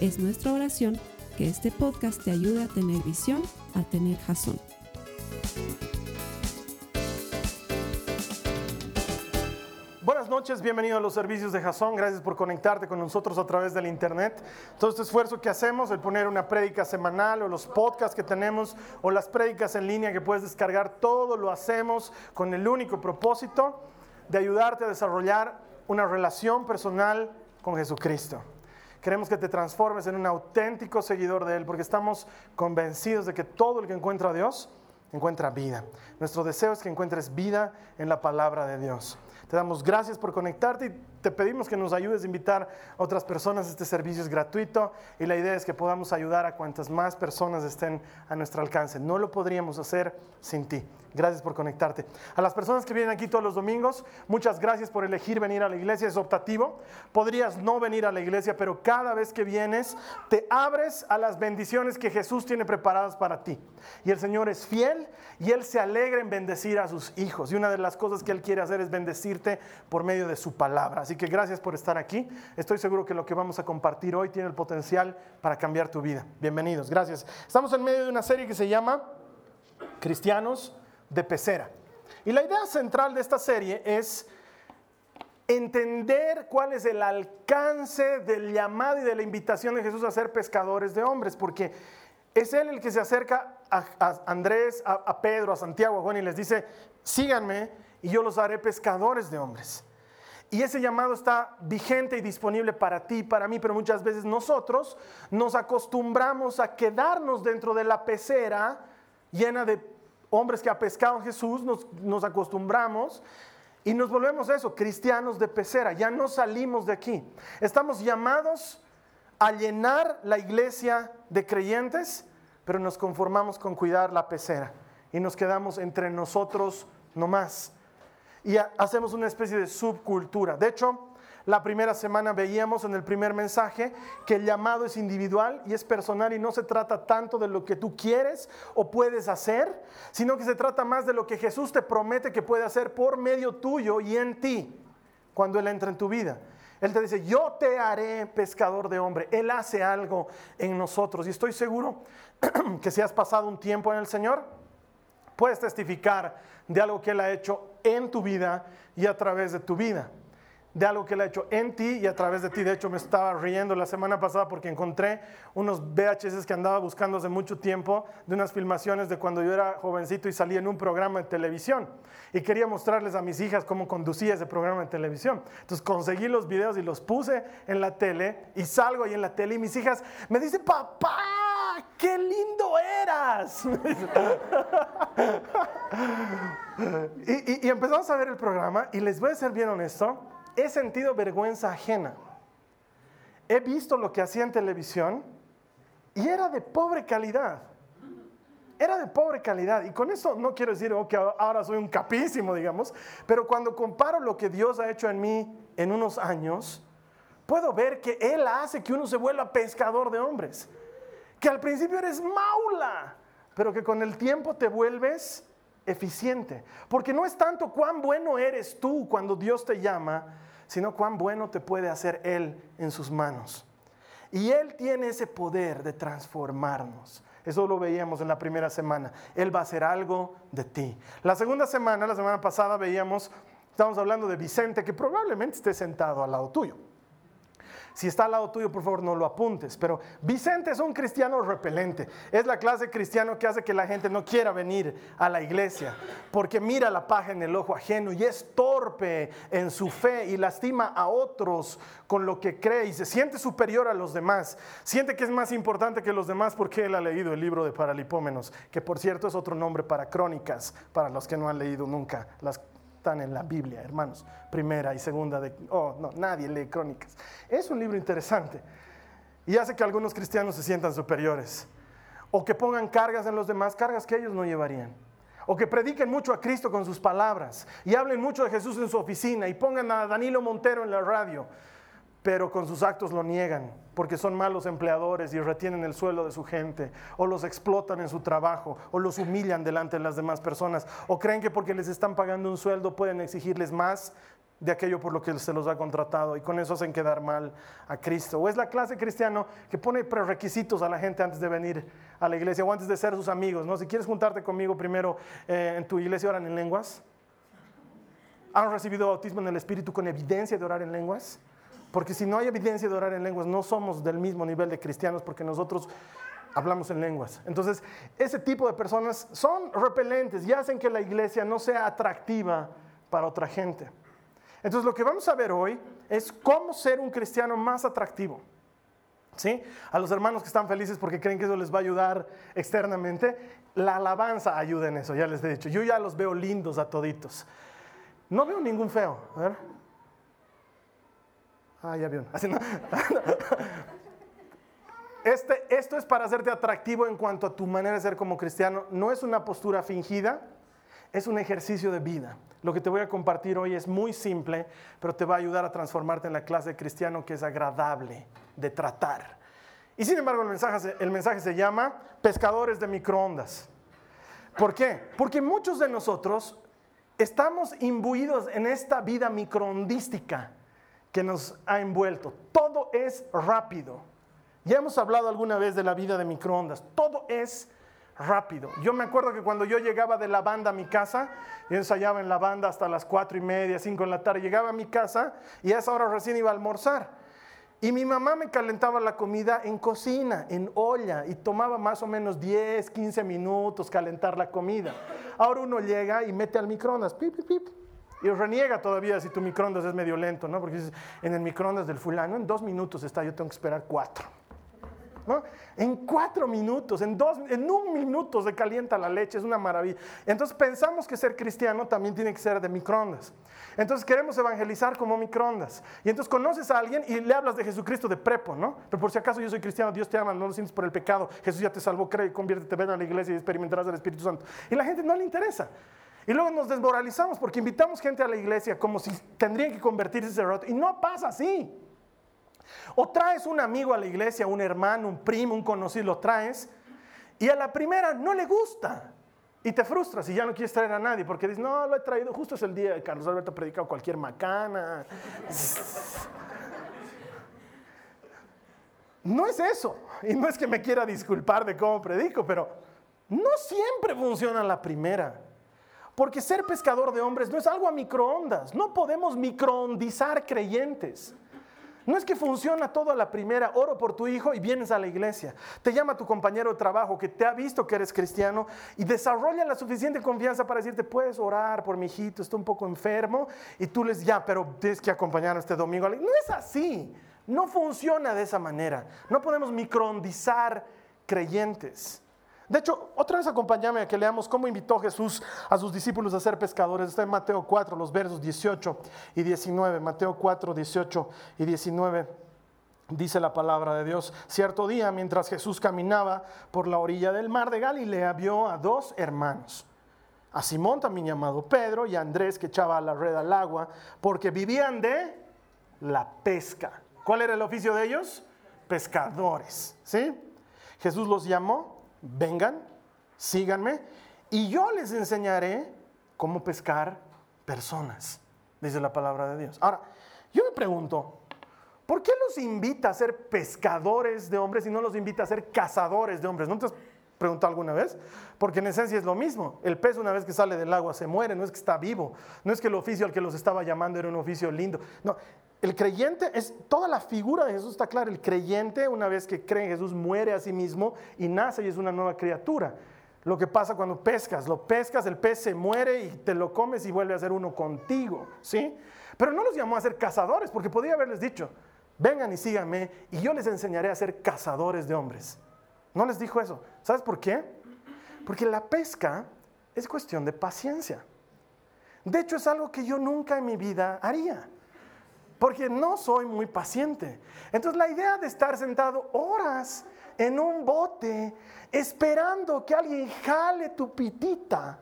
Es nuestra oración que este podcast te ayude a tener visión, a tener jazón. Buenas noches, bienvenido a los servicios de Jason. Gracias por conectarte con nosotros a través del internet. Todo este esfuerzo que hacemos, el poner una prédica semanal o los podcasts que tenemos o las prédicas en línea que puedes descargar, todo lo hacemos con el único propósito de ayudarte a desarrollar una relación personal con Jesucristo. Queremos que te transformes en un auténtico seguidor de Él porque estamos convencidos de que todo el que encuentra a Dios encuentra vida. Nuestro deseo es que encuentres vida en la palabra de Dios. Te damos gracias por conectarte y te pedimos que nos ayudes a invitar a otras personas. Este servicio es gratuito y la idea es que podamos ayudar a cuantas más personas estén a nuestro alcance. No lo podríamos hacer sin ti. Gracias por conectarte. A las personas que vienen aquí todos los domingos, muchas gracias por elegir venir a la iglesia. Es optativo. Podrías no venir a la iglesia, pero cada vez que vienes te abres a las bendiciones que Jesús tiene preparadas para ti. Y el Señor es fiel y Él se alegra en bendecir a sus hijos. Y una de las cosas que Él quiere hacer es bendecirte por medio de su palabra. Así que gracias por estar aquí. Estoy seguro que lo que vamos a compartir hoy tiene el potencial para cambiar tu vida. Bienvenidos. Gracias. Estamos en medio de una serie que se llama Cristianos de pecera. Y la idea central de esta serie es entender cuál es el alcance del llamado y de la invitación de Jesús a ser pescadores de hombres, porque es Él el que se acerca a, Andrés, a, a, Pedro, a Santiago, a Juan y les dice, síganme y yo los haré pescadores de hombres. Y ese llamado está vigente y disponible para ti para mí, pero muchas veces nosotros nos acostumbramos a quedarnos dentro de la pecera llena de hombres que ha pescado Jesús, nos, acostumbramos y nos volvemos eso, cristianos de pecera, ya no salimos de aquí. Estamos llamados a llenar la iglesia de creyentes, pero nos conformamos con cuidar la pecera y nos quedamos entre nosotros nomás. Y hacemos una especie de subcultura. De hecho, la primera semana veíamos en el primer mensaje que el llamado es individual y es personal y no se trata tanto de lo que tú quieres o puedes hacer, sino que se trata más de lo que Jesús te promete que puede hacer por medio tuyo y en ti cuando Él entra en tu vida. Él te dice, yo te haré pescador de hombre. Él hace algo en nosotros. Y estoy seguro que si has pasado un tiempo en el Señor, puedes testificar de algo que Él ha hecho en tu vida y a través de tu vida de algo que Él ha hecho en ti y a través de ti. De hecho, me estaba riendo la semana pasada porque encontré unos VHS que andaba buscando hace mucho tiempo de unas filmaciones de cuando yo era jovencito y salía en un programa de televisión. Y quería mostrarles a mis hijas cómo conducía ese programa de televisión. Entonces conseguí los videos y los puse en la tele y salgo ahí en la tele y mis hijas me dicen, papá, qué lindo eras. y, y empezamos a ver el programa y les voy a ser bien honesto he sentido vergüenza ajena. He visto lo que hacía en televisión y era de pobre calidad. Era de pobre calidad. Y con eso no quiero decir que ahora soy un capísimo, digamos, pero cuando comparo lo que Dios ha hecho en mí en unos años, puedo ver que Él hace que uno se vuelva pescador de hombres. Que al principio eres maula, pero que con el tiempo te vuelves eficiente. Porque no es tanto cuán bueno eres tú cuando Dios te llama, sino cuán bueno te puede hacer Él en sus manos. Y Él tiene ese poder de transformarnos. Eso lo veíamos en la primera semana. Él va a hacer algo de ti. La segunda semana, la semana pasada, veíamos, estamos hablando de Vicente, que probablemente esté sentado al lado tuyo. Si está al lado tuyo, por favor, no lo apuntes. Pero Vicente es un cristiano repelente. Es la clase cristiano que hace que la gente no quiera venir a la iglesia. Porque mira la paja en el ojo ajeno y es torpe en su fe y lastima a otros con lo que cree y se siente superior a los demás. Siente que es más importante que los demás porque él ha leído el libro de Paralipómenos, que por cierto es otro nombre para crónicas, para los que no han leído nunca las están en la Biblia, hermanos. Primera y segunda de... Oh, no, nadie lee crónicas. Es un libro interesante. y hace que algunos cristianos se sientan superiores. O que pongan cargas en los demás, cargas que ellos no llevarían. O que prediquen mucho a Cristo con sus palabras y hablen mucho de Jesús en su oficina y pongan a Danilo Montero en la radio, pero con sus actos lo niegan porque son malos empleadores y retienen el sueldo de su gente, o los explotan en su trabajo, o los humillan delante de las demás personas, o creen que porque les están pagando un sueldo pueden exigirles más de aquello por lo que se los ha contratado y con eso hacen quedar mal a Cristo. O es la clase cristiano que pone prerequisitos a la gente antes de venir a la iglesia o antes de ser sus amigos. ¿no? Si quieres juntarte conmigo primero eh, en tu iglesia, oran en lenguas. ¿Han recibido bautismo en el Espíritu con evidencia de orar en lenguas? Porque si no hay evidencia de orar en lenguas, no somos del mismo nivel de cristianos porque nosotros hablamos en lenguas. Entonces, ese tipo de personas son repelentes y hacen que la iglesia no sea atractiva para otra gente. Entonces, lo que vamos a ver hoy es cómo ser un cristiano más atractivo. ¿Sí? A los hermanos que están felices porque creen que eso les va a ayudar externamente, la alabanza ayuda en eso, ya les he dicho. Yo ya los veo lindos a toditos. No veo ningún feo. A ver. Ah, ya vieron. Este, esto es para hacerte atractivo en cuanto a tu manera de ser como cristiano. No es una postura fingida, es un ejercicio de vida. Lo que te voy a compartir hoy es muy simple, pero te va a ayudar a transformarte en la clase de cristiano que es agradable de tratar. Y sin embargo, el mensaje, el mensaje se llama pescadores de microondas. ¿Por qué? Porque muchos de nosotros estamos imbuidos en esta vida microondística que nos ha envuelto. Todo es rápido. Ya hemos hablado alguna vez de la vida de microondas. Todo es rápido. Yo me acuerdo que cuando yo llegaba de la banda a mi casa, yo ensayaba en la banda hasta las cuatro y media, cinco de la tarde, llegaba a mi casa y a esa hora recién iba a almorzar. Y mi mamá me calentaba la comida en cocina, en olla, y tomaba más o menos 10, 15 minutos calentar la comida. Ahora uno llega y mete al microondas, pip, pip, pip, y reniega todavía si tu microondas es medio lento, ¿no? Porque dices, en el microondas del fulano, en dos minutos está, yo tengo que esperar cuatro. ¿No? En cuatro minutos, en, dos, en un minuto se calienta la leche, es una maravilla. Entonces pensamos que ser cristiano también tiene que ser de microondas. Entonces queremos evangelizar como microondas. Y entonces conoces a alguien y le hablas de Jesucristo de prepo, ¿no? Pero por si acaso yo soy cristiano, Dios te ama, no lo sientes por el pecado, Jesús ya te salvó, cree, conviértete, ven a la iglesia y experimentarás el Espíritu Santo. Y la gente no le interesa. Y luego nos desmoralizamos porque invitamos gente a la iglesia como si tendrían que convertirse ese rato. Y no pasa así. O traes un amigo a la iglesia, un hermano, un primo, un conocido, lo traes, y a la primera no le gusta. Y te frustras y ya no quieres traer a nadie porque dices, no, lo he traído, justo es el día Carlos Alberto ha predicado cualquier macana. No es eso. Y no es que me quiera disculpar de cómo predico, pero no siempre funciona la primera. Porque ser pescador de hombres no es algo a microondas. No podemos microondizar creyentes. No es que funciona todo a la primera, oro por tu hijo y vienes a la iglesia. Te llama tu compañero de trabajo que te ha visto que eres cristiano y desarrolla la suficiente confianza para decirte, puedes orar por mi hijito, está un poco enfermo. Y tú les, ya, pero tienes que acompañar este domingo. No es así, no funciona de esa manera. No podemos microondizar creyentes. De hecho, otra vez acompáñame a que leamos cómo invitó Jesús a sus discípulos a ser pescadores. Está en Mateo 4, los versos 18 y 19. Mateo 4, 18 y 19. Dice la palabra de Dios. Cierto día, mientras Jesús caminaba por la orilla del mar de Galilea, vio a dos hermanos. A Simón, también llamado Pedro, y a Andrés, que echaba la red al agua, porque vivían de la pesca. ¿Cuál era el oficio de ellos? Pescadores. ¿Sí? Jesús los llamó vengan, síganme, y yo les enseñaré cómo pescar personas, dice la palabra de Dios. Ahora, yo me pregunto, ¿por qué los invita a ser pescadores de hombres y no los invita a ser cazadores de hombres? ¿No te has preguntado alguna vez? Porque en esencia es lo mismo. El pez una vez que sale del agua se muere, no es que está vivo, no es que el oficio al que los estaba llamando era un oficio lindo. No, el creyente es, toda la figura de Jesús está clara. El creyente, una vez que cree en Jesús, muere a sí mismo y nace y es una nueva criatura. Lo que pasa cuando pescas, lo pescas, el pez se muere y te lo comes y vuelve a ser uno contigo, ¿sí? Pero no los llamó a ser cazadores, porque podría haberles dicho, vengan y síganme y yo les enseñaré a ser cazadores de hombres. No les dijo eso. ¿Sabes por qué? Porque la pesca es cuestión de paciencia. De hecho, es algo que yo nunca en mi vida haría. Porque no soy muy paciente. Entonces la idea de estar sentado horas en un bote esperando que alguien jale tu pitita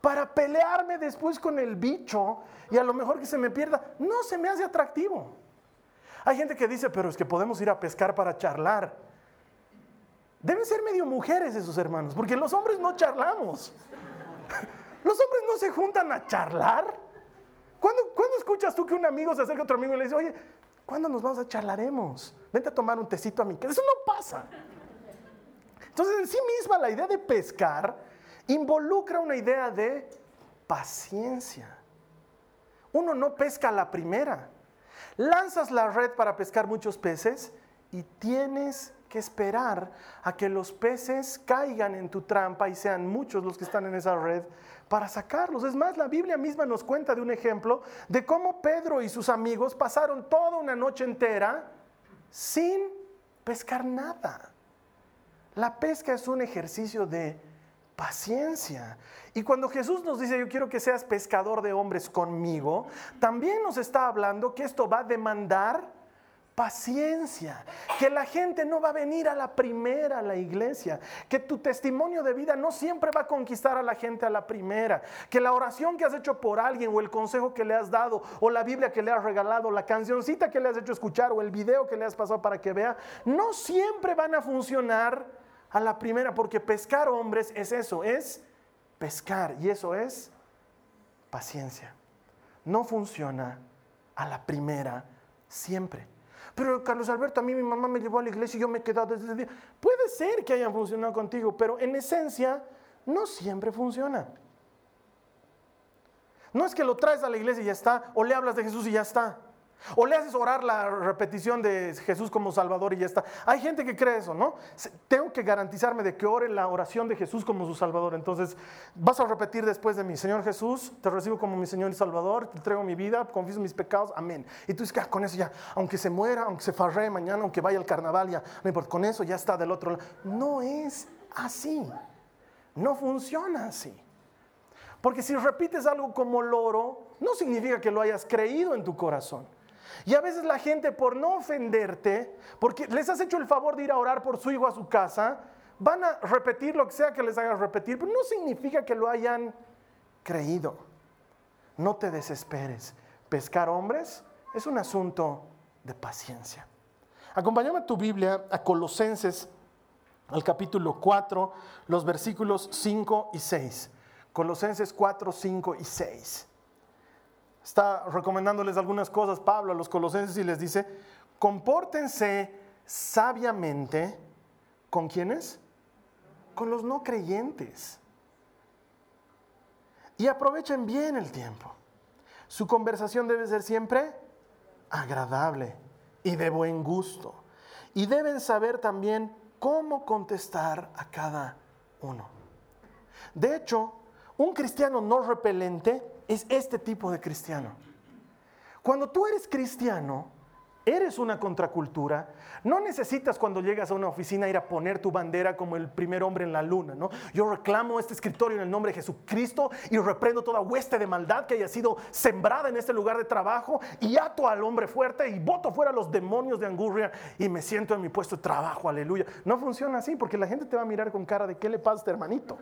para pelearme después con el bicho y a lo mejor que se me pierda, no se me hace atractivo. Hay gente que dice, pero es que podemos ir a pescar para charlar. Deben ser medio mujeres esos hermanos, porque los hombres no charlamos. Los hombres no se juntan a charlar. ¿Cuándo, escuchas tú que un amigo se acerca a otro amigo y le dice, oye, ¿cuándo nos vamos a charlaremos? Vente a tomar un tecito a mí. Que eso no pasa. Entonces, en sí misma, la idea de pescar involucra una idea de paciencia. Uno no pesca la primera. Lanzas la red para pescar muchos peces y tienes que esperar a que los peces caigan en tu trampa y sean muchos los que están en esa red para sacarlos. Es más, la Biblia misma nos cuenta de un ejemplo de cómo Pedro y sus amigos pasaron toda una noche entera sin pescar nada. La pesca es un ejercicio de paciencia. Y cuando Jesús nos dice, yo quiero que seas pescador de hombres conmigo, también nos está hablando que esto va a demandar paciencia, que la gente no va a venir a la primera a la iglesia, que tu testimonio de vida no siempre va a conquistar a la gente a la primera, que la oración que has hecho por alguien o el consejo que le has dado o la Biblia que le has regalado, la cancioncita que le has hecho escuchar o el video que le has pasado para que vea, no siempre van a funcionar a la primera, porque pescar hombres es eso, es pescar y eso es paciencia. No funciona a la primera siempre. Pero Carlos Alberto, a mí mi mamá me llevó a la iglesia y yo me he quedado desde ese día. Puede ser que hayan funcionado contigo, pero en esencia no siempre funciona. No es que lo traes a la iglesia y ya está, o le hablas de Jesús y ya está. O le haces orar la repetición de Jesús como Salvador y ya está. Hay gente que cree eso, ¿no? Tengo que garantizarme de que ore la oración de Jesús como su Salvador. Entonces, vas a repetir después de mí, Señor Jesús, te recibo como mi Señor y Salvador, te entrego mi vida, confieso mis pecados, amén. Y tú dices, ah, con eso ya, aunque se muera, aunque se farree mañana, aunque vaya al carnaval, ya, no importa, con eso ya está del otro lado. No es así. No funciona así. Porque si repites algo como loro, no significa que lo hayas creído en tu corazón. Y a veces la gente por no ofenderte, porque les has hecho el favor de ir a orar por su hijo a su casa, van a repetir lo que sea que les hagas repetir, pero no significa que lo hayan creído. No te desesperes. Pescar hombres es un asunto de paciencia. Acompáñame a tu Biblia a Colosenses, al capítulo 4, los versículos 5 y 6. Colosenses 4, 5 y 6 está recomendándoles algunas cosas Pablo a los colosenses y les dice, compórtense sabiamente con quienes? Con los no creyentes. Y aprovechen bien el tiempo. Su conversación debe ser siempre agradable y de buen gusto. Y deben saber también cómo contestar a cada uno. De hecho, un cristiano no repelente es este tipo de cristiano. Cuando tú eres cristiano, eres una contracultura, no necesitas cuando llegas a una oficina ir a poner tu bandera como el primer hombre en la luna, ¿no? Yo reclamo este escritorio en el nombre de Jesucristo y reprendo toda hueste de maldad que haya sido sembrada en este lugar de trabajo y ato al hombre fuerte y voto fuera los demonios de angurria y me siento en mi puesto de trabajo, aleluya. No funciona así porque la gente te va a mirar con cara de ¿qué le pasa a este hermanito?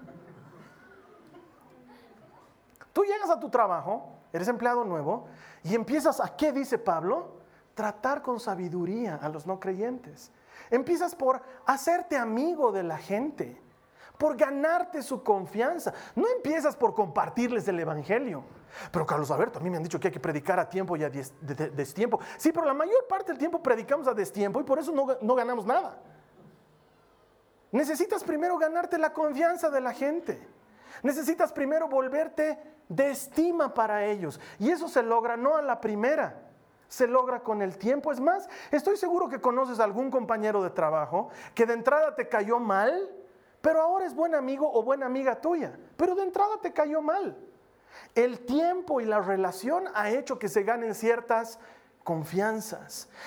Tú llegas a tu trabajo, eres empleado nuevo, y empiezas a, ¿qué dice Pablo? Tratar con sabiduría a los no creyentes. Empiezas por hacerte amigo de la gente, por ganarte su confianza. No empiezas por compartirles el Evangelio. Pero Carlos Alberto, a mí me han dicho que hay que predicar a tiempo y a destiempo. Sí, pero la mayor parte del tiempo predicamos a destiempo y por eso no, no ganamos nada. Necesitas primero ganarte la confianza de la gente. Necesitas primero volverte de estima para ellos. Y eso se logra no a la primera, se logra con el tiempo. Es más, estoy seguro que conoces a algún compañero de trabajo que de entrada te cayó mal, pero ahora es buen amigo o buena amiga tuya, pero de entrada te cayó mal. El tiempo y la relación ha hecho que se ganen ciertas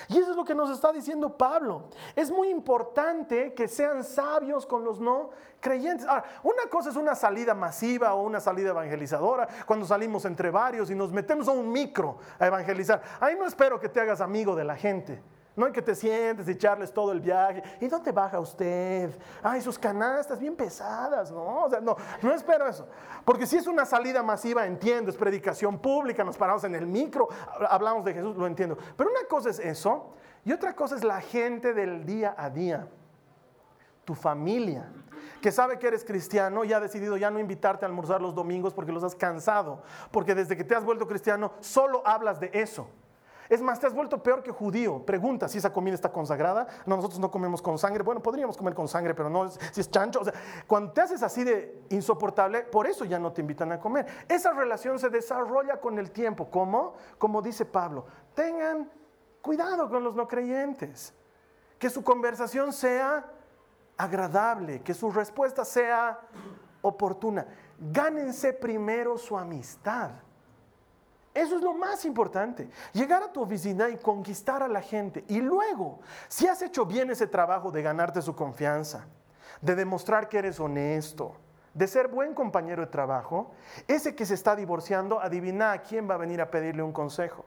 Y eso es lo que nos está diciendo Pablo. Es muy importante que sean sabios con los no creyentes. Ahora, una cosa es una salida masiva o una salida evangelizadora, cuando salimos entre varios y nos metemos a un micro a evangelizar. Ahí no espero que te hagas amigo de la gente. No hay que te sientes y echarles todo el viaje. ¿Y dónde baja usted? Ay, sus canastas bien pesadas, ¿no? O sea, no, no espero eso. Porque si es una salida masiva, entiendo, es predicación pública, nos paramos en el micro, hablamos de Jesús, lo entiendo. Pero una cosa es eso y otra cosa es la gente del día a día. Tu familia, que sabe que eres cristiano y ha decidido ya no invitarte a almorzar los domingos porque los has cansado. Porque desde que te has vuelto cristiano, solo hablas de eso. Es más, te has vuelto peor que judío. Pregunta si esa comida está consagrada. No, nosotros no comemos con sangre. Bueno, podríamos comer con sangre, pero no si es chancho. O sea, cuando te haces así de insoportable, por eso ya no te invitan a comer. Esa relación se desarrolla con el tiempo. ¿Cómo? Como dice Pablo, tengan cuidado con los no creyentes. Que su conversación sea agradable, que su respuesta sea oportuna. Gánense primero su amistad. Eso es lo más importante. Llegar a tu oficina y conquistar a la gente. Y luego, si has hecho bien ese trabajo de ganarte su confianza, de demostrar que eres honesto, de ser buen compañero de trabajo, ese que se está divorciando, adivina a quién va a venir a pedirle un consejo.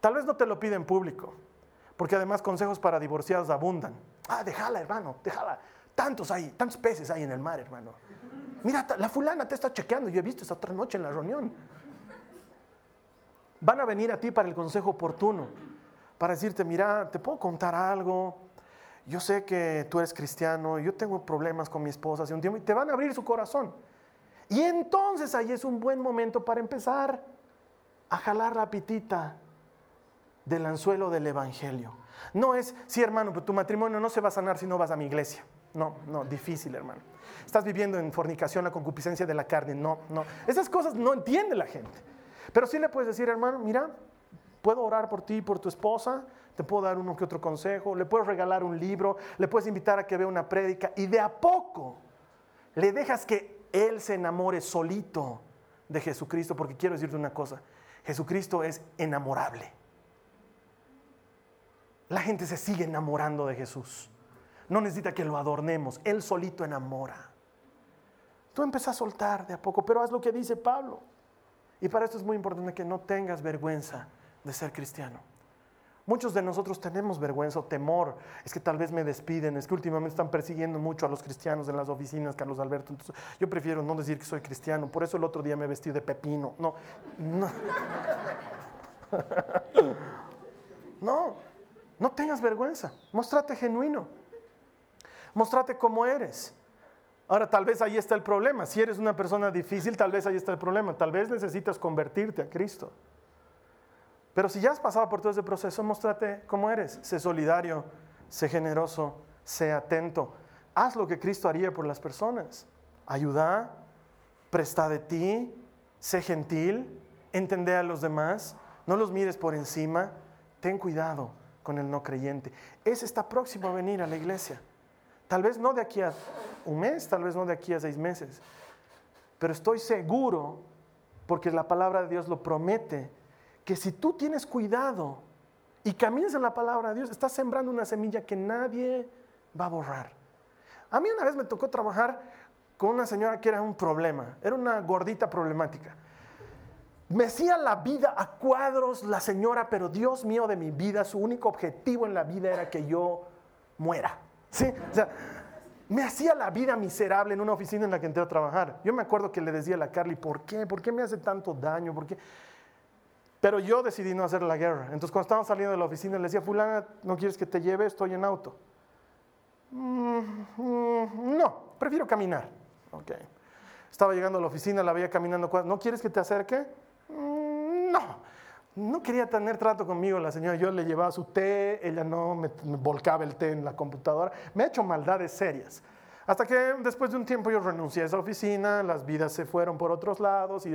Tal vez no te lo pide en público, porque además consejos para divorciados abundan. Ah, déjala, hermano, déjala. Tantos hay, tantos peces hay en el mar, hermano. Mira, la fulana te está chequeando, yo he visto esa otra noche en la reunión van a venir a ti para el consejo oportuno, para decirte, mira, te puedo contar algo, yo sé que tú eres cristiano, yo tengo problemas con mi esposa hace un tiempo, y te van a abrir su corazón. Y entonces ahí es un buen momento para empezar a jalar la pitita del anzuelo del Evangelio. No es, sí hermano, tu matrimonio no se va a sanar si no vas a mi iglesia. No, no, difícil hermano. Estás viviendo en fornicación, la concupiscencia de la carne. No, no. Esas cosas no entiende la gente. Pero sí le puedes decir, hermano, mira, puedo orar por ti por tu esposa, te puedo dar uno que otro consejo, le puedes regalar un libro, le puedes invitar a que vea una prédica y de a poco le dejas que él se enamore solito de Jesucristo, porque quiero decirte una cosa, Jesucristo es enamorable. La gente se sigue enamorando de Jesús. No necesita que lo adornemos, él solito enamora. Tú empiezas a soltar de a poco, pero haz lo que dice Pablo. Y para esto es muy importante que no tengas vergüenza de ser cristiano. Muchos de nosotros tenemos vergüenza o temor. Es que tal vez me despiden, es que últimamente están persiguiendo mucho a los cristianos en las oficinas, Carlos Alberto. Entonces, yo prefiero no decir que soy cristiano. Por eso el otro día me vestí de pepino. No, no. No, no tengas vergüenza. Mostrate genuino. Mostrate como eres. Ahora, tal vez ahí está el problema. Si eres una persona difícil, tal vez ahí está el problema. Tal vez necesitas convertirte a Cristo. Pero si ya has pasado por todo ese proceso, muéstrate cómo eres. Sé solidario, sé generoso, sé atento. Haz lo que Cristo haría por las personas. Ayuda, presta de ti, sé gentil, entende a los demás, no los mires por encima. Ten cuidado con el no creyente. Ese está próximo a venir a la iglesia. Tal vez no de aquí a un mes, tal vez no de aquí a seis meses, pero estoy seguro, porque la palabra de Dios lo promete, que si tú tienes cuidado y caminas en la palabra de Dios, estás sembrando una semilla que nadie va a borrar. A mí una vez me tocó trabajar con una señora que era un problema, era una gordita problemática. Me hacía la vida a cuadros la señora, pero Dios mío de mi vida, su único objetivo en la vida era que yo muera. Sí, o sea, me hacía la vida miserable en una oficina en la que entré a trabajar. Yo me acuerdo que le decía a la Carly, ¿por qué? ¿Por qué me hace tanto daño? ¿Por qué? Pero yo decidí no hacer la guerra. Entonces cuando estábamos saliendo de la oficina le decía, fulana, ¿no quieres que te lleve? Estoy en auto. Mm, mm, no, prefiero caminar. Okay. Estaba llegando a la oficina, la veía caminando. ¿No quieres que te acerque? Mm, no no quería tener trato conmigo la señora. Yo le llevaba su té, ella no me, volcaba el té en la computadora. Me ha hecho maldades serias. Hasta que después de un tiempo yo renuncié a esa oficina, las vidas se fueron por otros lados y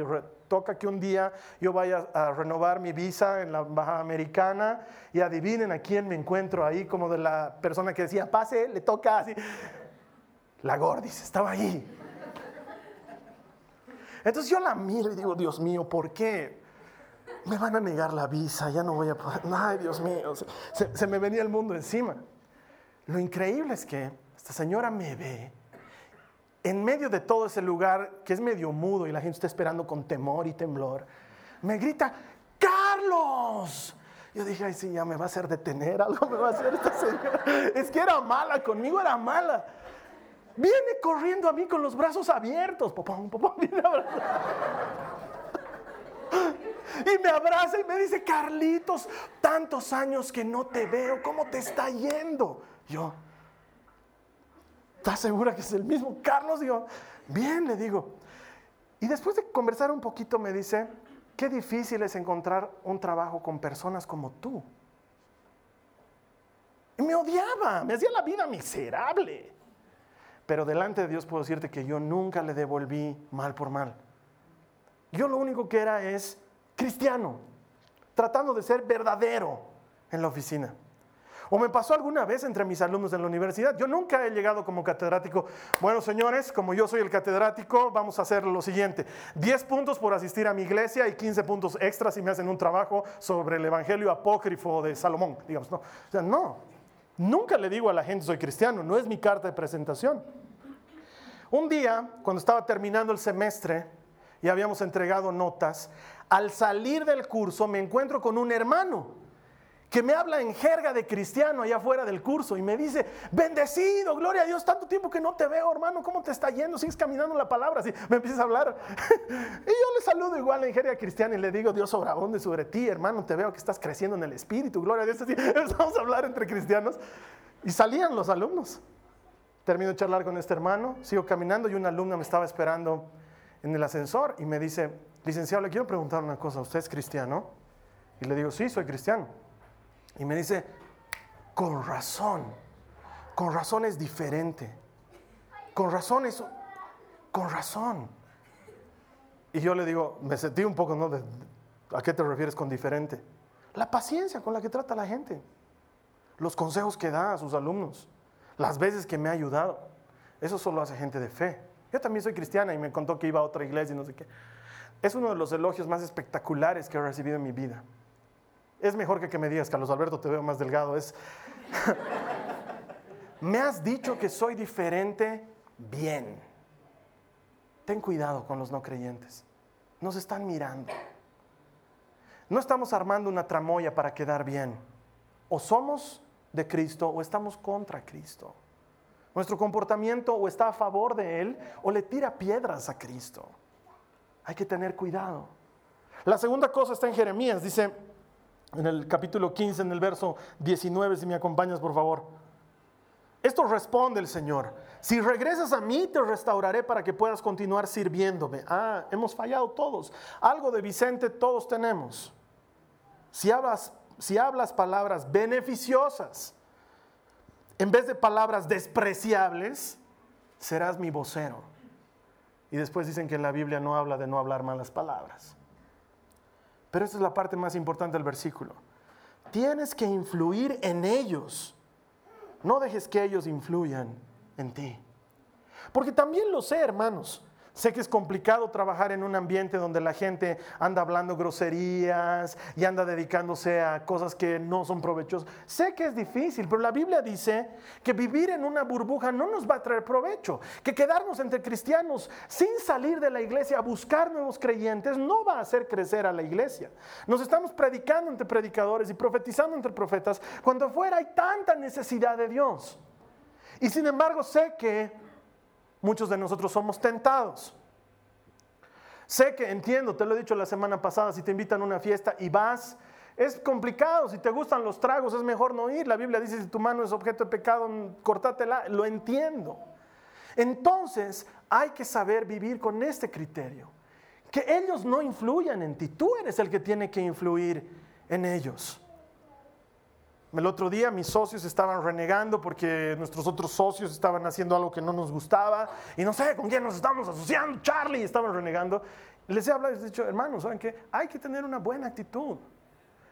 toca que un día yo vaya a renovar mi visa en la embajada americana y adivinen a quién me encuentro ahí, como de la persona que decía, pase, le toca así. La Gordis estaba ahí. Entonces yo la miro y digo, Dios mío, ¿por qué? Me van a negar la visa, ya no voy a poder. Ay, Dios mío, se, me venía el mundo encima. Lo increíble es que esta señora me ve en medio de todo ese lugar que es medio mudo y la gente está esperando con temor y temblor. Me grita, Carlos. Yo dije, ay, sí, ya me va a hacer detener, algo me va a hacer esta señora. Es que era mala, conmigo era mala. Viene corriendo a mí con los brazos abiertos. Popón, popón, viene y me abraza y me dice, Carlitos, tantos años que no te veo, ¿cómo te está yendo? Yo, ¿estás segura que es el mismo Carlos? Digo, bien, le digo. Y después de conversar un poquito me dice, qué difícil es encontrar un trabajo con personas como tú. Y me odiaba, me hacía la vida miserable. Pero delante de Dios puedo decirte que yo nunca le devolví mal por mal. Yo lo único que era es cristiano, tratando de ser verdadero en la oficina. O me pasó alguna vez entre mis alumnos en la universidad. Yo nunca he llegado como catedrático. Bueno, señores, como yo soy el catedrático, vamos a hacer lo siguiente. 10 puntos por asistir a mi iglesia y 15 puntos extras si me hacen un trabajo sobre el Evangelio apócrifo de Salomón. Digamos, no. O sea, no. Nunca le digo a la gente soy cristiano, no es mi carta de presentación. Un día, cuando estaba terminando el semestre y habíamos entregado notas, al salir del curso me encuentro con un hermano que me habla en jerga de cristiano allá afuera del curso y me dice, bendecido, gloria a Dios, tanto tiempo que no te veo, hermano, ¿cómo te está yendo? Sigues caminando la palabra, así me empiezas a hablar. y yo le saludo igual en jerga cristiana y le digo, Dios sobreabonde sobre ti, hermano, te veo que estás creciendo en el espíritu, gloria a Dios. Así, empezamos a hablar entre cristianos y salían los alumnos. Termino de charlar con este hermano, sigo caminando y una alumna me estaba esperando en el ascensor y me dice, licenciado, le quiero preguntar una cosa, ¿usted es cristiano? Y le digo, sí, soy cristiano. Y me dice, con razón, con razón es diferente, con razón es, con razón. Y yo le digo, me sentí un poco, ¿no? ¿A qué te refieres con diferente? La paciencia con la que trata la gente, los consejos que da a sus alumnos, las veces que me ha ayudado. Eso solo hace gente de fe. Yo también soy cristiana y me contó que iba a otra iglesia y no sé qué. Es uno de los elogios más espectaculares que he recibido en mi vida. Es mejor que me digas, Carlos Alberto, te veo más delgado. Es... me has dicho que soy diferente, bien. Ten cuidado con los no creyentes. Nos están mirando. No estamos armando una tramoya para quedar bien. O somos de Cristo o estamos contra Cristo. Nuestro comportamiento o está a favor de Él o le tira piedras a Cristo. Hay que tener cuidado. La segunda cosa está en Jeremías. Dice en el capítulo 15, en el verso 19, si me acompañas por favor. Esto responde el Señor. Si regresas a mí, te restauraré para que puedas continuar sirviéndome. Ah, hemos fallado todos. Algo de Vicente todos tenemos. Si hablas, si hablas palabras beneficiosas, en vez de palabras despreciables, serás mi vocero. Y después dicen que la Biblia no habla de no hablar malas palabras. Pero esa es la parte más importante del versículo. Tienes que influir en ellos. No dejes que ellos influyan en ti. Porque también lo sé, hermanos. Sé que es complicado trabajar en un ambiente donde la gente anda hablando groserías y anda dedicándose a cosas que no son provechosas. Sé que es difícil, pero la Biblia dice que vivir en una burbuja no nos va a traer provecho, que quedarnos entre cristianos sin salir de la iglesia a buscar nuevos creyentes no va a hacer crecer a la iglesia. Nos estamos predicando entre predicadores y profetizando entre profetas cuando afuera hay tanta necesidad de Dios. Y sin embargo sé que Muchos de nosotros somos tentados. Sé que entiendo, te lo he dicho la semana pasada, si te invitan a una fiesta y vas, es complicado, si te gustan los tragos es mejor no ir. La Biblia dice, si tu mano es objeto de pecado, cortátela, lo entiendo. Entonces hay que saber vivir con este criterio, que ellos no influyan en ti, tú eres el que tiene que influir en ellos. El otro día mis socios estaban renegando porque nuestros otros socios estaban haciendo algo que no nos gustaba y no sé con quién nos estamos asociando, Charlie, estaban renegando. Les he hablado y les he dicho, hermanos, ¿saben qué? Hay que tener una buena actitud.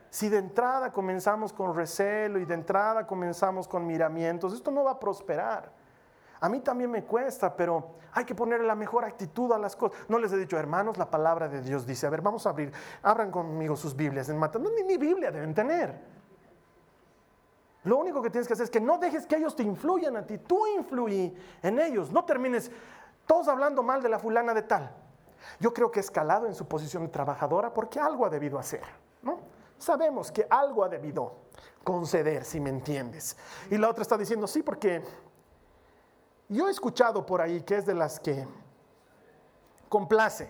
Si de entrada comenzamos con recelo y de entrada comenzamos con miramientos, esto no va a prosperar. A mí también me cuesta, pero hay que ponerle la mejor actitud a las cosas. No les he dicho, hermanos, la palabra de Dios dice, a ver, vamos a abrir, abran conmigo sus Biblias en Mateo. Ni Biblia deben tener. Lo único que tienes que hacer es que no dejes que ellos te influyan a ti, tú influí en ellos. No termines todos hablando mal de la fulana de tal. Yo creo que escalado en su posición de trabajadora porque algo ha debido hacer. ¿no? Sabemos que algo ha debido conceder, si me entiendes. Y la otra está diciendo, sí, porque yo he escuchado por ahí que es de las que complace,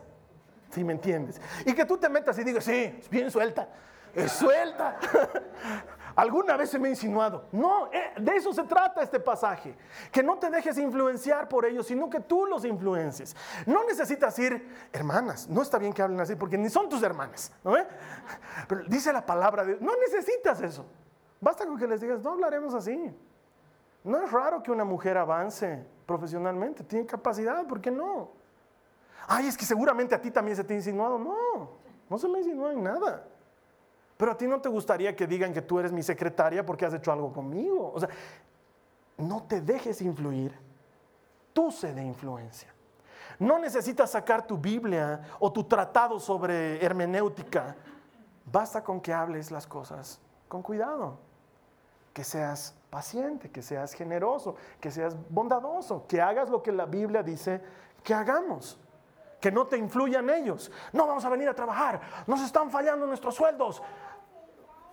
si me entiendes. Y que tú te metas y digas, sí, es bien suelta, es suelta. Alguna vez se me ha insinuado. No, eh, de eso se trata este pasaje. Que no te dejes influenciar por ellos, sino que tú los influencies. No necesitas ir, hermanas, no está bien que hablen así porque ni son tus hermanas. ¿no? Pero dice la palabra de no necesitas eso. Basta con que les digas, no hablaremos así. No es raro que una mujer avance profesionalmente, tiene capacidad, ¿por qué no? Ay, es que seguramente a ti también se te ha insinuado. No, no se me ha insinuado en nada. Pero a ti no te gustaría que digan que tú eres mi secretaria porque has hecho algo conmigo. O sea, no te dejes influir. Tú sé de influencia. No necesitas sacar tu Biblia o tu tratado sobre hermenéutica. Basta con que hables las cosas con cuidado. Que seas paciente, que seas generoso, que seas bondadoso, que hagas lo que la Biblia dice que hagamos que no te influyan ellos. No vamos a venir a trabajar, nos están fallando nuestros sueldos.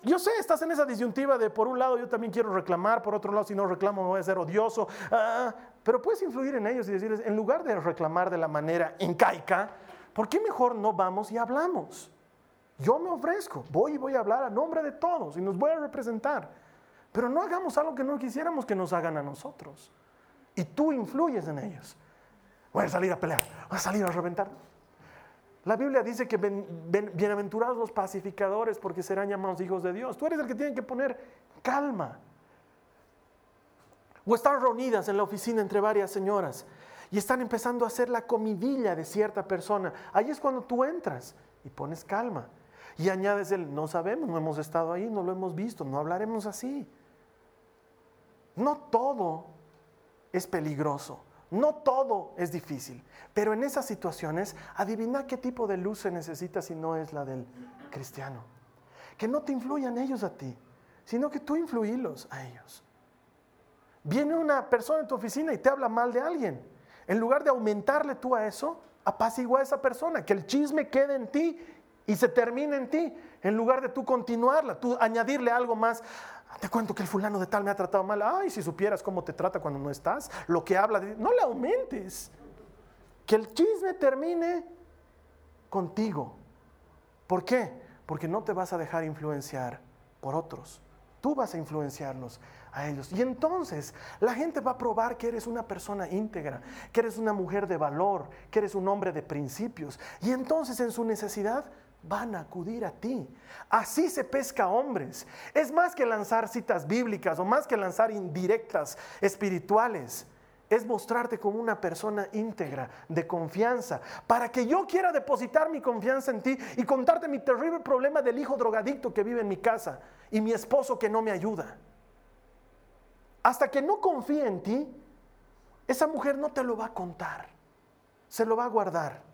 Yo sé, estás en esa disyuntiva de por un lado yo también quiero reclamar, por otro lado si no reclamo me voy a ser odioso, ah, pero puedes influir en ellos y decirles, en lugar de reclamar de la manera incaica, ¿por qué mejor no vamos y hablamos? Yo me ofrezco, voy y voy a hablar a nombre de todos y nos voy a representar, pero no hagamos algo que no quisiéramos que nos hagan a nosotros. Y tú influyes en ellos. Voy a salir a pelear, voy a salir a reventar. La Biblia dice que bienaventurados los pacificadores porque serán llamados hijos de Dios. Tú eres el que tiene que poner calma. O están reunidas en la oficina entre varias señoras y están empezando a hacer la comidilla de cierta persona. Ahí es cuando tú entras y pones calma. Y añades el, no sabemos, no hemos estado ahí, no lo hemos visto, no hablaremos así. No todo es peligroso. No todo es difícil, pero en esas situaciones, adivina qué tipo de luz se necesita si no es la del cristiano. Que no te influyan ellos a ti, sino que tú influílos a ellos. Viene una persona en tu oficina y te habla mal de alguien. En lugar de aumentarle tú a eso, apacigua a esa persona, que el chisme quede en ti y se termine en ti, en lugar de tú continuarla, tú añadirle algo más. Te cuento que el fulano de tal me ha tratado mal. Ay, si supieras cómo te trata cuando no estás, lo que habla, no le aumentes. Que el chisme termine contigo. ¿Por qué? Porque no te vas a dejar influenciar por otros. Tú vas a influenciarlos a ellos. Y entonces la gente va a probar que eres una persona íntegra, que eres una mujer de valor, que eres un hombre de principios. Y entonces en su necesidad van a acudir a ti. Así se pesca hombres. Es más que lanzar citas bíblicas o más que lanzar indirectas espirituales. Es mostrarte como una persona íntegra, de confianza, para que yo quiera depositar mi confianza en ti y contarte mi terrible problema del hijo drogadicto que vive en mi casa y mi esposo que no me ayuda. Hasta que no confíe en ti, esa mujer no te lo va a contar, se lo va a guardar.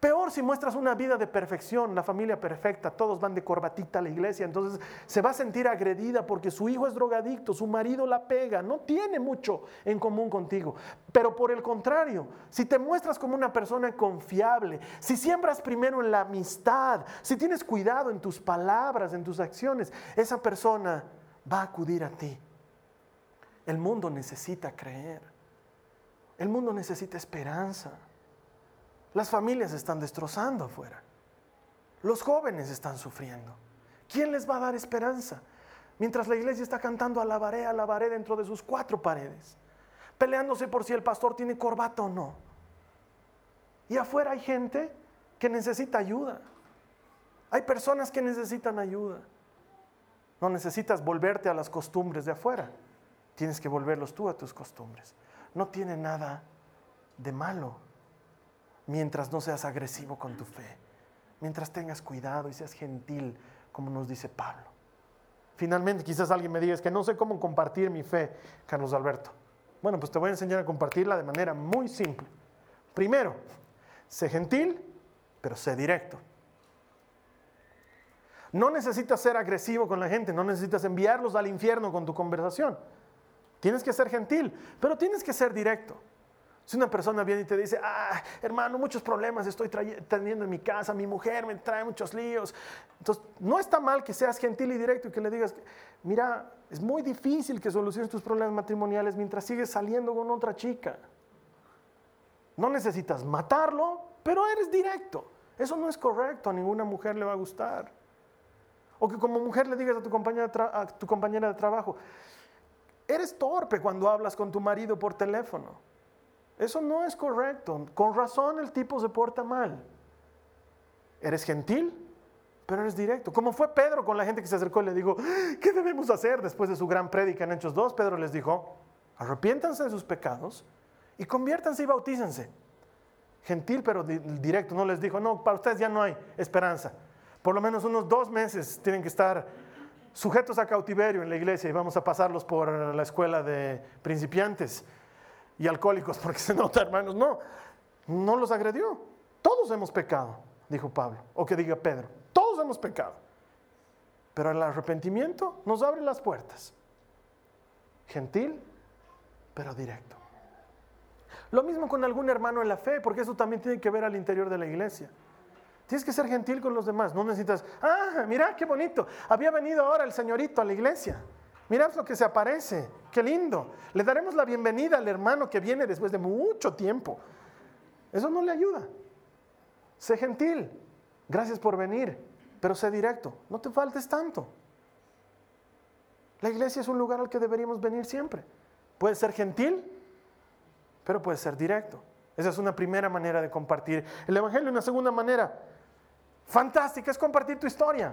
Peor si muestras una vida de perfección, la familia perfecta, todos van de corbatita a la iglesia, entonces se va a sentir agredida porque su hijo es drogadicto, su marido la pega, no tiene mucho en común contigo. Pero por el contrario, si te muestras como una persona confiable, si siembras primero en la amistad, si tienes cuidado en tus palabras, en tus acciones, esa persona va a acudir a ti. El mundo necesita creer, el mundo necesita esperanza. Las familias están destrozando afuera. Los jóvenes están sufriendo. ¿Quién les va a dar esperanza? Mientras la iglesia está cantando alabaré, alabaré dentro de sus cuatro paredes, peleándose por si el pastor tiene corbata o no. Y afuera hay gente que necesita ayuda. Hay personas que necesitan ayuda. No necesitas volverte a las costumbres de afuera. Tienes que volverlos tú a tus costumbres. No tiene nada de malo mientras no seas agresivo con tu fe, mientras tengas cuidado y seas gentil, como nos dice Pablo. Finalmente, quizás alguien me diga, que no sé cómo compartir mi fe, Carlos Alberto. Bueno, pues te voy a enseñar a compartirla de manera muy simple. Primero, sé gentil, pero sé directo. No necesitas ser agresivo con la gente, no necesitas enviarlos al infierno con tu conversación. Tienes que ser gentil, pero tienes que ser directo. Si una persona viene y te dice, ah, hermano, muchos problemas estoy teniendo en mi casa, mi mujer me trae muchos líos. Entonces, no está mal que seas gentil y directo y que le digas, mira, es muy difícil que soluciones tus problemas matrimoniales mientras sigues saliendo con otra chica. No necesitas matarlo, pero eres directo. Eso no es correcto, a ninguna mujer le va a gustar. O que como mujer le digas a tu compañera de, a tu compañera de trabajo, eres torpe cuando hablas con tu marido por teléfono. Eso no es correcto. Con razón el tipo se porta mal. Eres gentil, pero eres directo. Como fue Pedro con la gente que se acercó y le dijo, ¿qué debemos hacer después de su gran prédica en Hechos 2? Pedro les dijo, arrepiéntanse de sus pecados y conviértanse y bautícense. Gentil, pero directo. No les dijo, no, para ustedes ya no hay esperanza por lo menos unos dos meses tienen que estar sujetos a cautiverio en la iglesia y vamos a pasarlos por la escuela de principiantes y alcohólicos, porque se nota, hermanos, no, no los agredió. Todos hemos pecado, dijo Pablo, o que diga Pedro, todos hemos pecado. Pero el arrepentimiento nos abre las puertas. Gentil, pero directo. Lo mismo con algún hermano en la fe, porque eso también tiene que ver al interior de la iglesia. Tienes que ser gentil con los demás. No necesitas, ah, mira qué bonito. Había venido ahora el señorito a la iglesia. Mirad lo que se aparece. Qué lindo. Le daremos la bienvenida al hermano que viene después de mucho tiempo. Eso no le ayuda. Sé gentil. Gracias por venir. Pero sé directo. No te faltes tanto. La iglesia es un lugar al que deberíamos venir siempre. Puedes ser gentil, pero puedes ser directo. Esa es una primera manera de compartir el Evangelio. Una segunda manera, fantástica es compartir tu historia.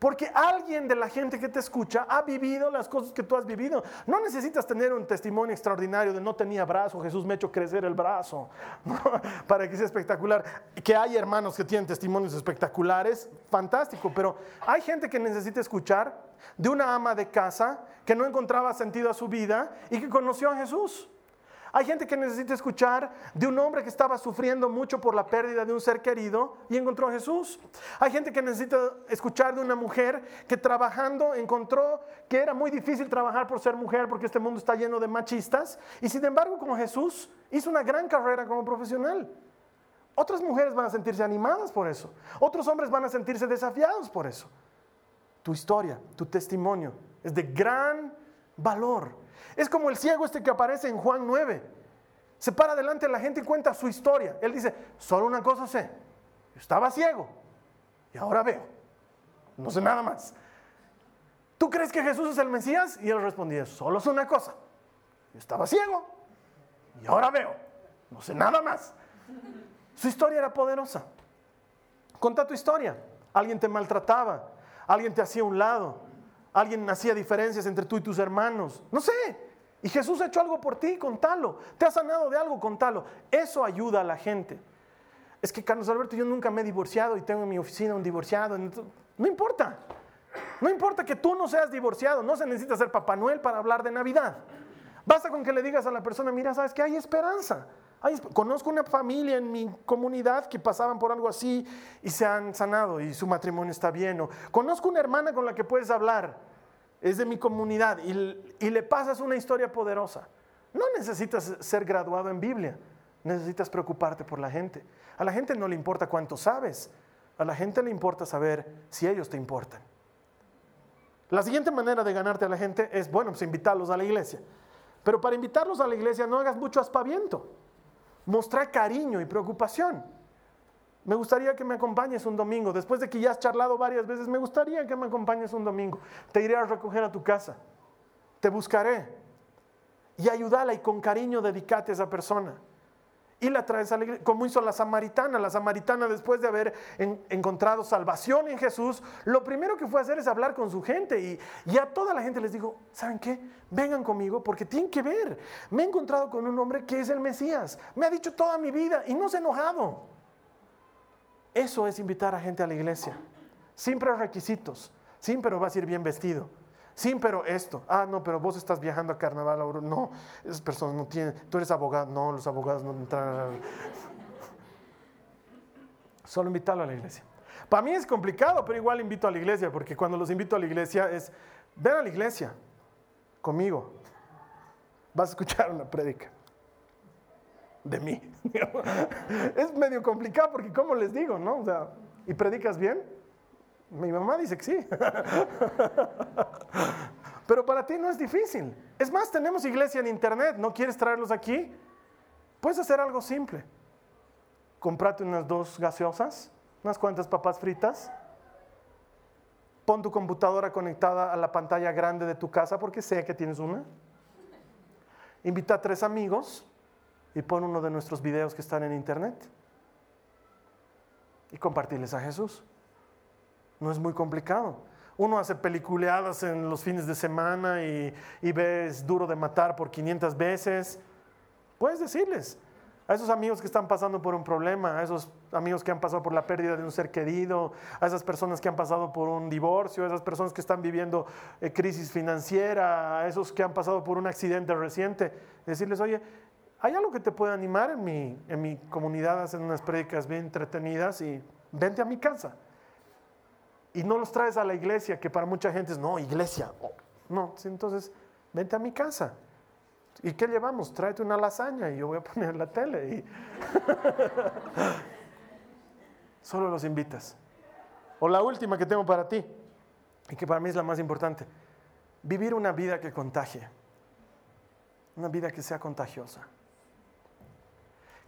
Porque alguien de la gente que te escucha ha vivido las cosas que tú has vivido. No necesitas tener un testimonio extraordinario de no tenía brazo, Jesús me ha hecho crecer el brazo, para que sea espectacular. Que hay hermanos que tienen testimonios espectaculares, fantástico, pero hay gente que necesita escuchar de una ama de casa que no encontraba sentido a su vida y que conoció a Jesús. Hay gente que necesita escuchar de un hombre que estaba sufriendo mucho por la pérdida de un ser querido y encontró a Jesús. Hay gente que necesita escuchar de una mujer que trabajando encontró que era muy difícil trabajar por ser mujer porque este mundo está lleno de machistas y sin embargo con Jesús hizo una gran carrera como profesional. Otras mujeres van a sentirse animadas por eso. Otros hombres van a sentirse desafiados por eso. Tu historia, tu testimonio es de gran valor. Es como el ciego este que aparece en Juan 9. Se para delante de la gente y cuenta su historia. Él dice, solo una cosa sé. estaba ciego y ahora veo. No sé nada más. ¿Tú crees que Jesús es el Mesías? Y él respondía, solo es una cosa. estaba ciego y ahora veo. No sé nada más. Su historia era poderosa. Conta tu historia. Alguien te maltrataba, alguien te hacía un lado, Alguien hacía diferencias entre tú y tus hermanos. No sé. Y Jesús ha hecho algo por ti, contalo. Te ha sanado de algo, contalo. Eso ayuda a la gente. Es que Carlos Alberto, yo nunca me he divorciado y tengo en mi oficina un divorciado. No importa. No importa que tú no seas divorciado. No se necesita ser Papá Noel para hablar de Navidad. Basta con que le digas a la persona, mira, sabes que hay esperanza conozco una familia en mi comunidad que pasaban por algo así y se han sanado y su matrimonio está bien. conozco una hermana con la que puedes hablar, es de mi comunidad y, y le pasas una historia poderosa. No necesitas ser graduado en Biblia, necesitas preocuparte por la gente. A la gente no le importa cuánto sabes, a la gente le importa saber si ellos te importan. La siguiente manera de ganarte a la gente es, bueno, pues invitarlos a la iglesia. Pero para invitarlos a la iglesia no hagas mucho aspaviento mostrar cariño y preocupación. Me gustaría que me acompañes un domingo. Después de que ya has charlado varias veces, me gustaría que me acompañes un domingo. Te iré a recoger a tu casa. Te buscaré. Y ayúdala y con cariño dedicate a esa persona y la traes a la iglesia, como hizo la samaritana. La samaritana, después de haber encontrado salvación en Jesús, lo primero que fue a hacer es hablar con su gente. Y, a toda la gente les dijo: ¿Saben qué? Vengan conmigo porque tienen que ver. Me he encontrado con un hombre que es el Mesías. Me ha dicho toda mi vida y no se ha enojado. Eso es invitar a gente a la iglesia. Sin requisitos, sin pero vas a ir bien vestido Sí, pero esto. Ah, no, pero vos estás viajando a carnaval. ahora. No, esas personas no tienen. Tú eres abogado. No, los abogados no entran. Solo invitarlo a la iglesia. Para mí es complicado, pero igual invito a la iglesia, porque cuando los invito a la iglesia es, ven a la iglesia conmigo. Vas a escuchar una prédica de mí. es medio complicado porque, ¿cómo les digo? ¿no? O sea, ¿y predicas bien? Mi mamá dice que sí. Pero para ti no es difícil. Es más, tenemos iglesia en internet. ¿No quieres traerlos aquí? Puedes hacer algo simple. Comprate unas dos gaseosas, unas cuantas papas fritas. Pon tu computadora conectada a la pantalla grande de tu casa porque sé que tienes una. Invita a tres amigos y pon uno de nuestros videos que están en internet y compartirles a Jesús. No es muy complicado. Uno hace peliculeadas en los fines de semana y, ves duro de matar por 500 veces. Puedes decirles a esos amigos que están pasando por un problema, a esos amigos que han pasado por la pérdida de un ser querido, a esas personas que han pasado por un divorcio, a esas personas que están viviendo eh, crisis financiera, a esos que han pasado por un accidente reciente, decirles, oye, hay algo que te puede animar en mi, en mi comunidad, hacen unas prédicas bien entretenidas y vente a mi casa. Y no los traes a la iglesia, que para mucha gente es, no, iglesia. No, entonces, vente a mi casa. ¿Y qué llevamos? Tráete una lasaña y yo voy a poner la tele. Solo los invitas. O la última que tengo para ti, y que para mí es la más importante, vivir una vida que contagie, una vida que sea contagiosa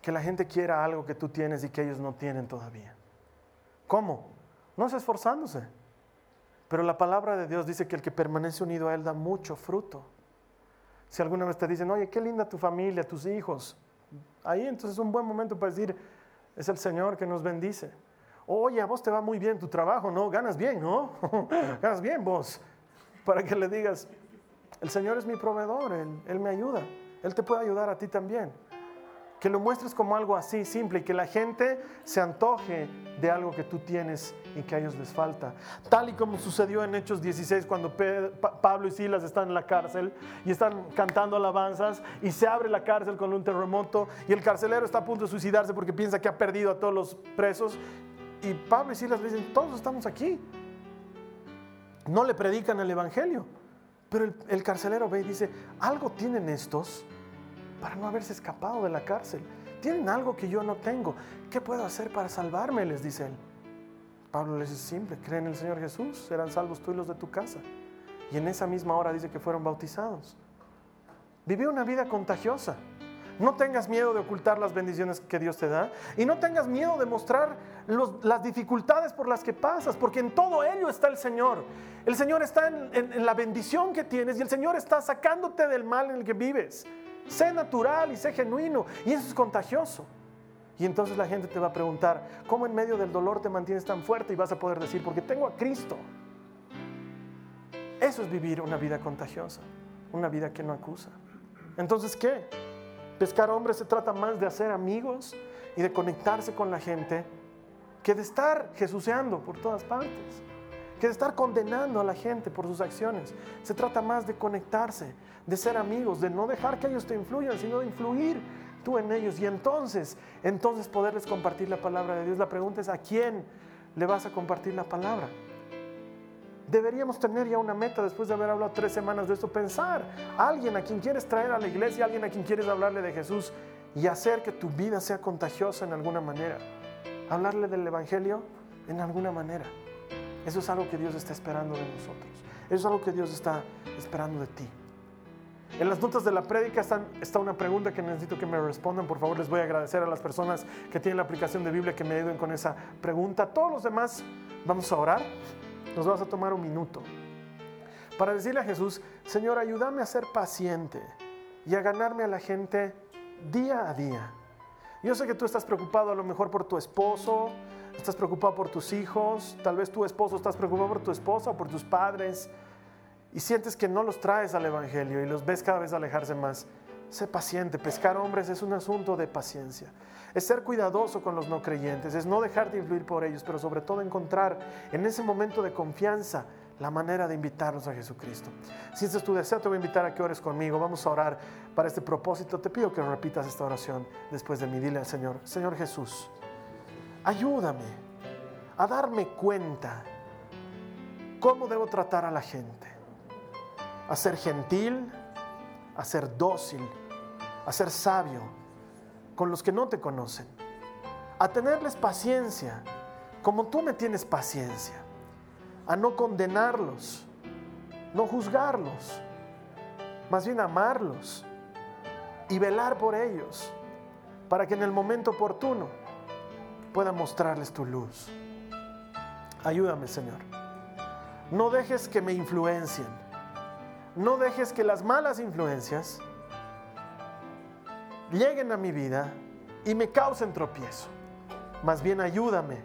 que la gente quiera algo que tú tienes y que ellos no tienen todavía. ¿Cómo? No es esforzándose. Pero la palabra de Dios dice que el que permanece unido a Él da mucho fruto. Si alguna vez te dicen, oye, qué linda tu familia, tus hijos, ahí entonces es un buen momento para decir, es el Señor que nos bendice. Oye, a vos te va muy bien tu trabajo, ¿no? Ganas bien, ¿no? Ganas bien vos. Para que le digas, el Señor es mi proveedor, él, él me ayuda. Él te puede ayudar a ti también que lo muestres como algo así simple y que la gente se antoje de algo que tú tienes y que a ellos les falta. Tal y como sucedió en Hechos 16 cuando Pablo y Silas están en la cárcel y están cantando alabanzas y se abre la cárcel con un terremoto y el carcelero está a punto de suicidarse porque piensa que ha perdido a todos los presos y Pablo y Silas le dicen, todos estamos aquí. No le predican el Evangelio. Pero el, el carcelero ve y dice, algo tienen estos para no haberse escapado de la cárcel. Tienen algo que yo no tengo. ¿Qué puedo hacer para salvarme? Les dice él. Pablo les dice simple, creen en el Señor Jesús, serán salvos tú y los de tu casa. Y en esa misma hora dice que fueron bautizados. Vive una vida contagiosa. No tengas miedo de ocultar las bendiciones que Dios te da y no tengas miedo de mostrar las dificultades por las que pasas, porque en todo ello está el Señor. El Señor está en la bendición que tienes y el Señor está sacándote del mal en el que vives. Sé natural y sé genuino. Y eso es contagioso. Y entonces la gente te va a preguntar, ¿cómo en medio del dolor te mantienes tan fuerte? Y vas a poder decir, porque tengo a Cristo. Eso es vivir una vida contagiosa, una vida que no acusa. Entonces, ¿qué? Pescar hombres se trata más de hacer amigos y de conectarse con la gente que de estar jesuceando por todas partes que de estar condenando a la gente por sus acciones. Se trata más de conectarse, de ser amigos, de no dejar que ellos te influyan, sino de influir tú en ellos. Y entonces, entonces poderles compartir la palabra de Dios. La pregunta es, ¿a quién le vas a compartir la palabra? Deberíamos tener ya una meta después de haber hablado tres semanas de esto, pensar alguien a quien quieres traer a la iglesia, alguien a quien quieres hablarle de Jesús y hacer que tu vida sea contagiosa en alguna manera. Hablarle del Evangelio en alguna manera. Eso es algo que Dios está esperando de nosotros. Eso es algo que Dios está esperando de ti. En las notas de la prédica está una pregunta que necesito que me respondan. Por favor, les voy a agradecer a las personas que tienen la aplicación de Biblia que me ayuden con esa pregunta. Todos los demás vamos a orar. Nos vamos a tomar un minuto para decirle a Jesús, Señor, ayúdame a ser paciente y a ganarme a la gente día a día. Yo sé que tú estás preocupado a lo mejor por tu esposo, estás preocupado por tus hijos, tal vez tu esposo estás preocupado por tu esposa o por tus padres y sientes que no los traes al Evangelio y los ves cada vez alejarse más. Sé paciente, pescar hombres es un asunto de paciencia. Es ser cuidadoso con los no creyentes, es no dejar de influir por ellos, pero sobre todo encontrar en ese momento de confianza la manera de invitarnos a Jesucristo. Si este es tu deseo, te voy a invitar a que ores conmigo. Vamos a orar para este propósito. Te pido que repitas esta oración después de mí. Dile al Señor, Señor Jesús, ayúdame a darme cuenta cómo debo tratar a la gente. A ser gentil, a ser dócil, a ser sabio con los que no te conocen. A tenerles paciencia, como tú me tienes paciencia. A no condenarlos, no juzgarlos, más bien amarlos y velar por ellos, para que en el momento oportuno pueda mostrarles tu luz. Ayúdame, Señor. No dejes que me influencien. No dejes que las malas influencias lleguen a mi vida y me causen tropiezo. Más bien ayúdame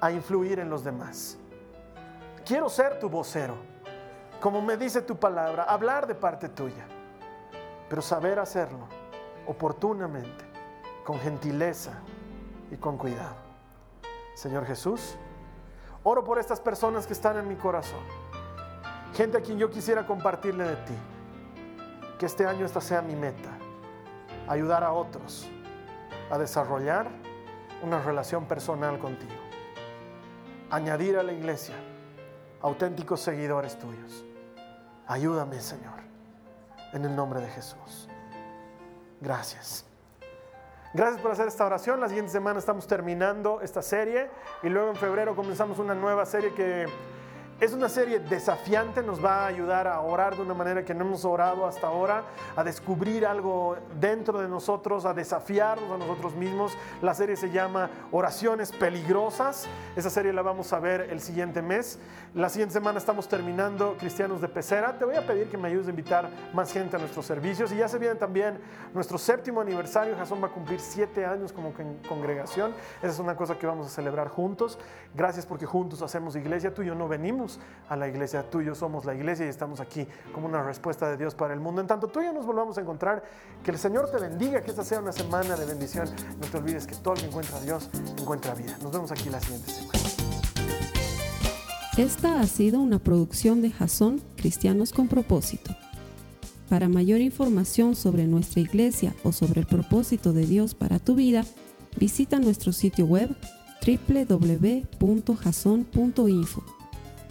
a influir en los demás. Quiero ser tu vocero, como me dice tu palabra, hablar de parte tuya, pero saber hacerlo oportunamente, con gentileza y con cuidado. Señor Jesús, oro por estas personas que están en mi corazón, gente a quien yo quisiera compartirle de ti, que este año esta sea mi meta ayudar a otros a desarrollar una relación personal contigo. Añadir a la iglesia auténticos seguidores tuyos. Ayúdame, Señor, en el nombre de Jesús. Gracias. Gracias por hacer esta oración. La siguiente semana estamos terminando esta serie y luego en febrero comenzamos una nueva serie que es una serie desafiante, nos va a ayudar a orar de una manera que no hemos orado hasta ahora, a descubrir algo dentro de nosotros, a desafiarnos a nosotros mismos. La serie se llama Oraciones Peligrosas. Esa serie la vamos a ver el siguiente mes. La siguiente semana estamos terminando Cristianos de Pecera. Te voy a pedir que me ayudes a invitar más gente a nuestros servicios. Y ya se viene también nuestro séptimo aniversario. Jason va a cumplir siete años como congregación. Esa es una cosa que vamos a celebrar juntos. Gracias porque juntos hacemos iglesia. Tú y yo no venimos a la iglesia, tú y yo somos la iglesia y estamos aquí como una respuesta de Dios para el mundo. En tanto tú y yo nos volvamos a encontrar, que el Señor te bendiga, que esta sea una semana de bendición. No te olvides que todo el que encuentra a Dios encuentra vida. Nos vemos aquí la siguiente semana. Esta ha sido una producción de Jason Cristianos con Propósito. Para mayor información sobre nuestra iglesia o sobre el propósito de Dios para tu vida, visita nuestro sitio web www.jason.info.